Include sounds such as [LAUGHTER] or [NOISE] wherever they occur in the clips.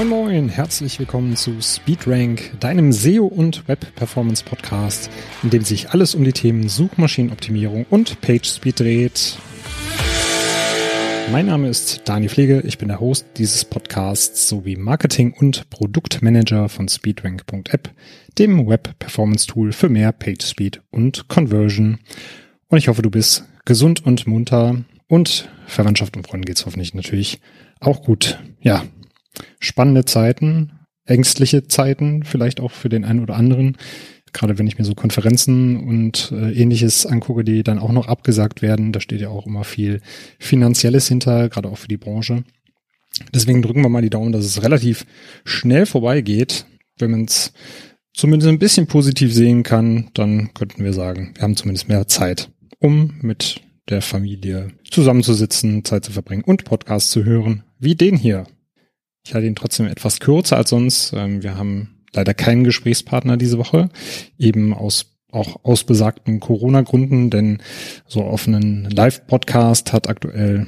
Moin Moin, herzlich willkommen zu SpeedRank, deinem SEO und Web Performance Podcast, in dem sich alles um die Themen Suchmaschinenoptimierung und PageSpeed dreht. Mein Name ist Dani Pflege, ich bin der Host dieses Podcasts sowie Marketing- und Produktmanager von SpeedRank.app, dem Web Performance Tool für mehr PageSpeed und Conversion. Und ich hoffe, du bist gesund und munter und Verwandtschaft und Freunden geht's hoffentlich natürlich auch gut. Ja, spannende Zeiten, ängstliche Zeiten, vielleicht auch für den einen oder anderen. Gerade wenn ich mir so Konferenzen und äh, ähnliches angucke, die dann auch noch abgesagt werden, da steht ja auch immer viel Finanzielles hinter, gerade auch für die Branche. Deswegen drücken wir mal die Daumen, dass es relativ schnell vorbeigeht. Wenn man es zumindest ein bisschen positiv sehen kann, dann könnten wir sagen, wir haben zumindest mehr Zeit, um mit der Familie zusammenzusitzen, Zeit zu verbringen und Podcasts zu hören, wie den hier. Ich halte ihn trotzdem etwas kürzer als sonst. Ähm, wir haben leider keinen Gesprächspartner diese Woche, eben aus auch aus besagten Corona-Gründen, denn so auf einen Live-Podcast hat aktuell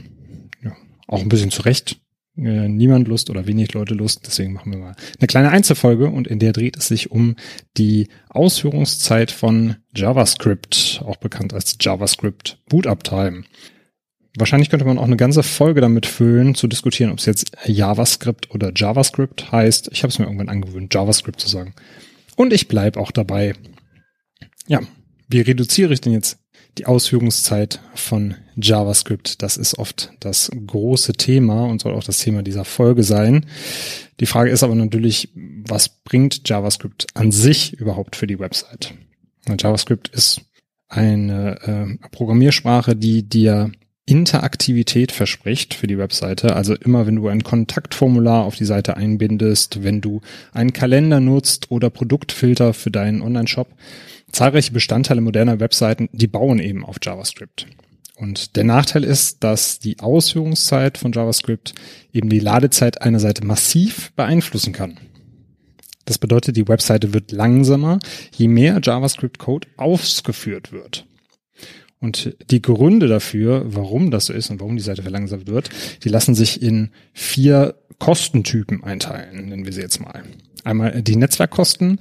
ja, auch ein bisschen zurecht äh, niemand Lust oder wenig Leute Lust. Deswegen machen wir mal eine kleine Einzelfolge und in der dreht es sich um die Ausführungszeit von JavaScript, auch bekannt als JavaScript Boot-Up Time. Wahrscheinlich könnte man auch eine ganze Folge damit füllen, zu diskutieren, ob es jetzt JavaScript oder JavaScript heißt. Ich habe es mir irgendwann angewöhnt, JavaScript zu sagen. Und ich bleib auch dabei. Ja, wie reduziere ich denn jetzt die Ausführungszeit von JavaScript. Das ist oft das große Thema und soll auch das Thema dieser Folge sein. Die Frage ist aber natürlich, was bringt JavaScript an sich überhaupt für die Website? JavaScript ist eine äh, Programmiersprache, die dir Interaktivität verspricht für die Webseite. Also immer, wenn du ein Kontaktformular auf die Seite einbindest, wenn du einen Kalender nutzt oder Produktfilter für deinen Online-Shop, zahlreiche Bestandteile moderner Webseiten, die bauen eben auf JavaScript. Und der Nachteil ist, dass die Ausführungszeit von JavaScript eben die Ladezeit einer Seite massiv beeinflussen kann. Das bedeutet, die Webseite wird langsamer, je mehr JavaScript-Code ausgeführt wird. Und die Gründe dafür, warum das so ist und warum die Seite verlangsamt wird, die lassen sich in vier Kostentypen einteilen, nennen wir sie jetzt mal. Einmal die Netzwerkkosten,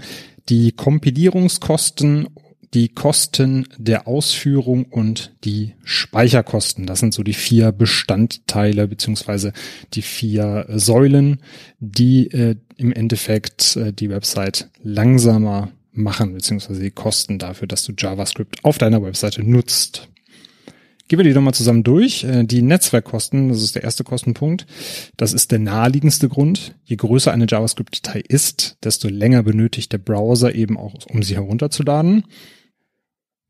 die Kompilierungskosten, die Kosten der Ausführung und die Speicherkosten. Das sind so die vier Bestandteile beziehungsweise die vier Säulen, die äh, im Endeffekt äh, die Website langsamer machen beziehungsweise die Kosten dafür, dass du JavaScript auf deiner Webseite nutzt. Gehen wir die doch mal zusammen durch. Äh, die Netzwerkkosten, das ist der erste Kostenpunkt. Das ist der naheliegendste Grund. Je größer eine JavaScript-Datei ist, desto länger benötigt der Browser eben auch, um sie herunterzuladen.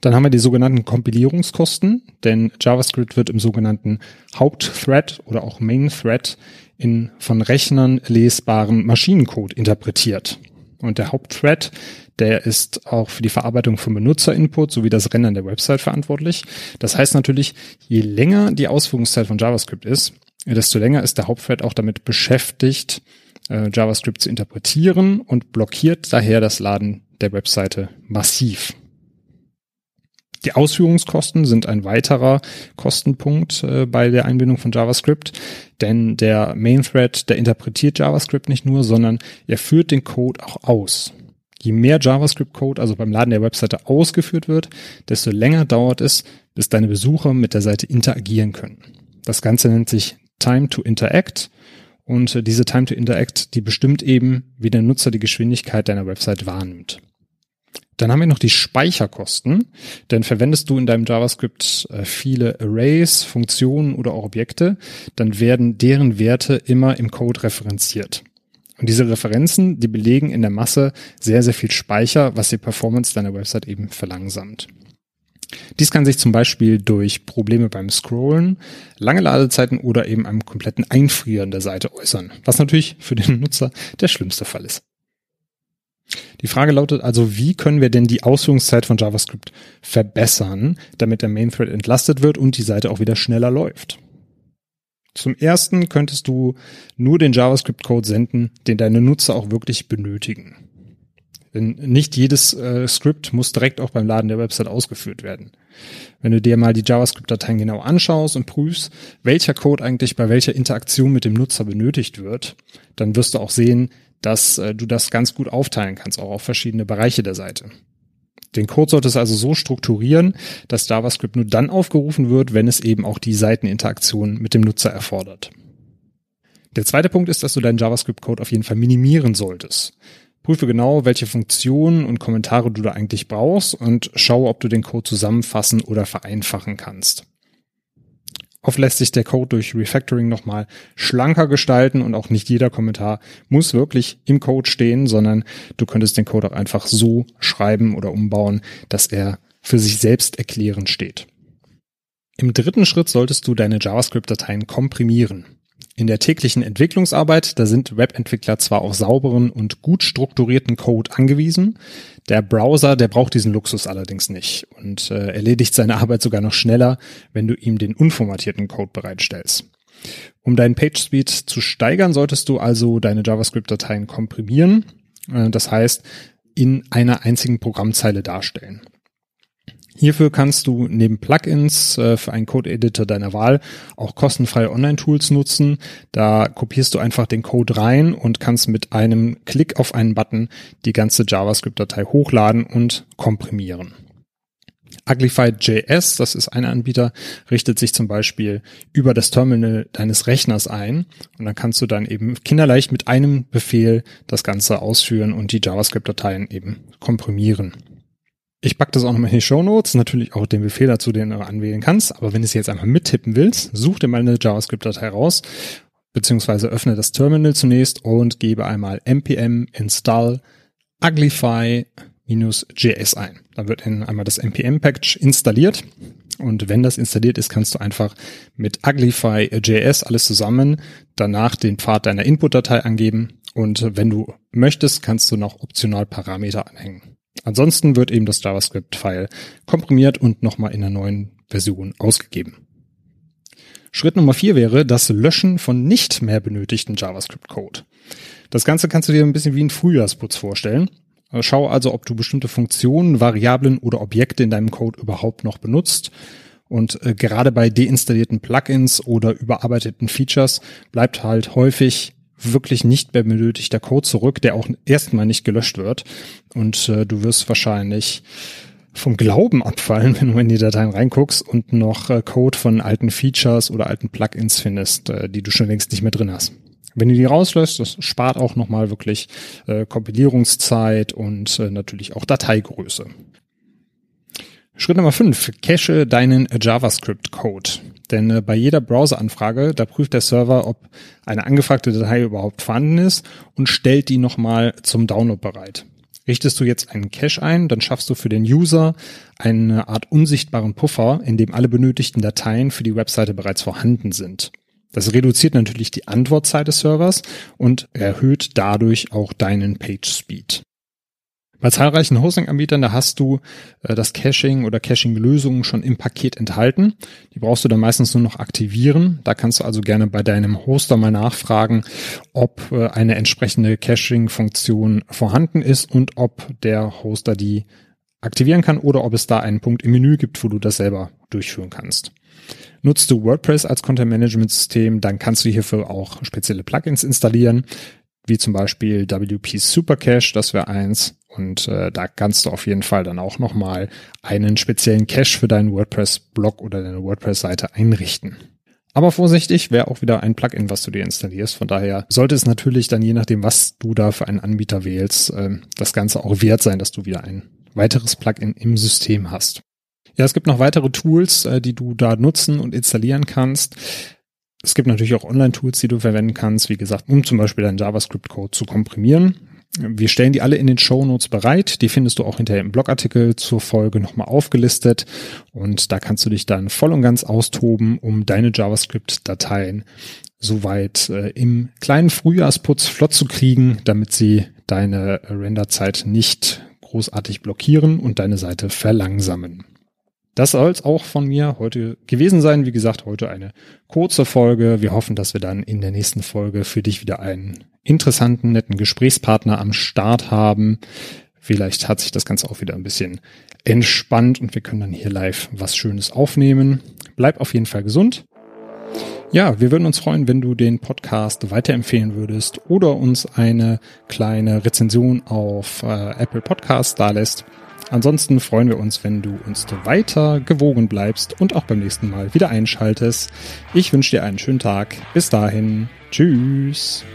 Dann haben wir die sogenannten Kompilierungskosten, denn JavaScript wird im sogenannten Hauptthread oder auch Main Thread in von Rechnern lesbaren Maschinencode interpretiert. Und der Hauptthread, der ist auch für die Verarbeitung von Benutzerinput sowie das Rendern der Website verantwortlich. Das heißt natürlich, je länger die Ausführungszeit von JavaScript ist, desto länger ist der Hauptthread auch damit beschäftigt, äh, JavaScript zu interpretieren und blockiert daher das Laden der Webseite massiv. Die Ausführungskosten sind ein weiterer Kostenpunkt äh, bei der Einbindung von JavaScript, denn der Main Thread, der interpretiert JavaScript nicht nur, sondern er führt den Code auch aus. Je mehr JavaScript-Code also beim Laden der Webseite ausgeführt wird, desto länger dauert es, bis deine Besucher mit der Seite interagieren können. Das Ganze nennt sich Time to Interact und diese Time to Interact, die bestimmt eben, wie der Nutzer die Geschwindigkeit deiner Website wahrnimmt. Dann haben wir noch die Speicherkosten, denn verwendest du in deinem JavaScript äh, viele Arrays, Funktionen oder auch Objekte, dann werden deren Werte immer im Code referenziert. Und diese Referenzen, die belegen in der Masse sehr, sehr viel Speicher, was die Performance deiner Website eben verlangsamt. Dies kann sich zum Beispiel durch Probleme beim Scrollen, lange Ladezeiten oder eben einem kompletten Einfrieren der Seite äußern, was natürlich für den Nutzer der schlimmste Fall ist. Die Frage lautet also, wie können wir denn die Ausführungszeit von JavaScript verbessern, damit der Main Thread entlastet wird und die Seite auch wieder schneller läuft? Zum ersten könntest du nur den JavaScript-Code senden, den deine Nutzer auch wirklich benötigen. Denn nicht jedes äh, Skript muss direkt auch beim Laden der Website ausgeführt werden. Wenn du dir mal die JavaScript-Dateien genau anschaust und prüfst, welcher Code eigentlich bei welcher Interaktion mit dem Nutzer benötigt wird, dann wirst du auch sehen, dass äh, du das ganz gut aufteilen kannst, auch auf verschiedene Bereiche der Seite. Den Code solltest du also so strukturieren, dass JavaScript nur dann aufgerufen wird, wenn es eben auch die Seiteninteraktion mit dem Nutzer erfordert. Der zweite Punkt ist, dass du deinen JavaScript-Code auf jeden Fall minimieren solltest. Prüfe genau, welche Funktionen und Kommentare du da eigentlich brauchst und schaue, ob du den Code zusammenfassen oder vereinfachen kannst. Oft lässt sich der Code durch Refactoring nochmal schlanker gestalten und auch nicht jeder Kommentar muss wirklich im Code stehen, sondern du könntest den Code auch einfach so schreiben oder umbauen, dass er für sich selbst erklärend steht. Im dritten Schritt solltest du deine JavaScript-Dateien komprimieren. In der täglichen Entwicklungsarbeit, da sind Webentwickler zwar auf sauberen und gut strukturierten Code angewiesen, der Browser, der braucht diesen Luxus allerdings nicht und äh, erledigt seine Arbeit sogar noch schneller, wenn du ihm den unformatierten Code bereitstellst. Um deinen PageSpeed zu steigern, solltest du also deine JavaScript-Dateien komprimieren, äh, das heißt in einer einzigen Programmzeile darstellen. Hierfür kannst du neben Plugins äh, für einen Code-Editor deiner Wahl auch kostenfreie Online-Tools nutzen. Da kopierst du einfach den Code rein und kannst mit einem Klick auf einen Button die ganze JavaScript-Datei hochladen und komprimieren. Uglified.js, das ist ein Anbieter, richtet sich zum Beispiel über das Terminal deines Rechners ein und dann kannst du dann eben kinderleicht mit einem Befehl das Ganze ausführen und die JavaScript-Dateien eben komprimieren. Ich packe das auch nochmal in die Show Notes, natürlich auch den Befehl dazu, den du anwählen kannst. Aber wenn du es jetzt einfach mittippen willst, such dir mal eine JavaScript-Datei raus, beziehungsweise öffne das Terminal zunächst und gebe einmal npm install uglify-js ein. Dann wird einmal das npm-Package installiert. Und wenn das installiert ist, kannst du einfach mit uglify.js alles zusammen danach den Pfad deiner Input-Datei angeben. Und wenn du möchtest, kannst du noch optional Parameter anhängen. Ansonsten wird eben das JavaScript-File komprimiert und nochmal in einer neuen Version ausgegeben. Schritt Nummer vier wäre das Löschen von nicht mehr benötigten JavaScript-Code. Das Ganze kannst du dir ein bisschen wie ein Frühjahrsputz vorstellen. Schau also, ob du bestimmte Funktionen, Variablen oder Objekte in deinem Code überhaupt noch benutzt. Und äh, gerade bei deinstallierten Plugins oder überarbeiteten Features bleibt halt häufig wirklich nicht mehr benötigter Code zurück, der auch erstmal nicht gelöscht wird. Und äh, du wirst wahrscheinlich vom Glauben abfallen, [LAUGHS] wenn du in die Dateien reinguckst und noch äh, Code von alten Features oder alten Plugins findest, äh, die du schon längst nicht mehr drin hast. Wenn du die rauslöst, das spart auch nochmal wirklich äh, Kompilierungszeit und äh, natürlich auch Dateigröße. Schritt Nummer 5. Cache deinen JavaScript-Code. Denn äh, bei jeder Browser-Anfrage, da prüft der Server, ob eine angefragte Datei überhaupt vorhanden ist und stellt die nochmal zum Download bereit. Richtest du jetzt einen Cache ein, dann schaffst du für den User eine Art unsichtbaren Puffer, in dem alle benötigten Dateien für die Webseite bereits vorhanden sind. Das reduziert natürlich die Antwortzeit des Servers und erhöht dadurch auch deinen Page Speed. Bei zahlreichen Hosting-Anbietern, da hast du äh, das Caching oder Caching-Lösungen schon im Paket enthalten. Die brauchst du dann meistens nur noch aktivieren. Da kannst du also gerne bei deinem Hoster mal nachfragen, ob äh, eine entsprechende Caching-Funktion vorhanden ist und ob der Hoster die aktivieren kann oder ob es da einen Punkt im Menü gibt, wo du das selber durchführen kannst. Nutzt du WordPress als Content Management System, dann kannst du hierfür auch spezielle Plugins installieren, wie zum Beispiel WP Super Cache, das wäre eins. Und äh, da kannst du auf jeden Fall dann auch nochmal einen speziellen Cache für deinen WordPress-Blog oder deine WordPress-Seite einrichten. Aber vorsichtig, wäre auch wieder ein Plugin, was du dir installierst. Von daher sollte es natürlich dann, je nachdem, was du da für einen Anbieter wählst, äh, das Ganze auch wert sein, dass du wieder ein weiteres Plugin im System hast. Ja, es gibt noch weitere Tools, äh, die du da nutzen und installieren kannst. Es gibt natürlich auch Online-Tools, die du verwenden kannst, wie gesagt, um zum Beispiel deinen JavaScript-Code zu komprimieren. Wir stellen die alle in den Show Notes bereit. Die findest du auch hinterher im Blogartikel zur Folge nochmal aufgelistet. Und da kannst du dich dann voll und ganz austoben, um deine JavaScript-Dateien soweit äh, im kleinen Frühjahrsputz flott zu kriegen, damit sie deine Renderzeit nicht großartig blockieren und deine Seite verlangsamen. Das soll es auch von mir heute gewesen sein. Wie gesagt, heute eine kurze Folge. Wir hoffen, dass wir dann in der nächsten Folge für dich wieder einen interessanten, netten Gesprächspartner am Start haben. Vielleicht hat sich das Ganze auch wieder ein bisschen entspannt und wir können dann hier live was Schönes aufnehmen. Bleib auf jeden Fall gesund. Ja, wir würden uns freuen, wenn du den Podcast weiterempfehlen würdest oder uns eine kleine Rezension auf äh, Apple Podcasts da lässt. Ansonsten freuen wir uns, wenn du uns weiter gewogen bleibst und auch beim nächsten Mal wieder einschaltest. Ich wünsche dir einen schönen Tag. Bis dahin. Tschüss.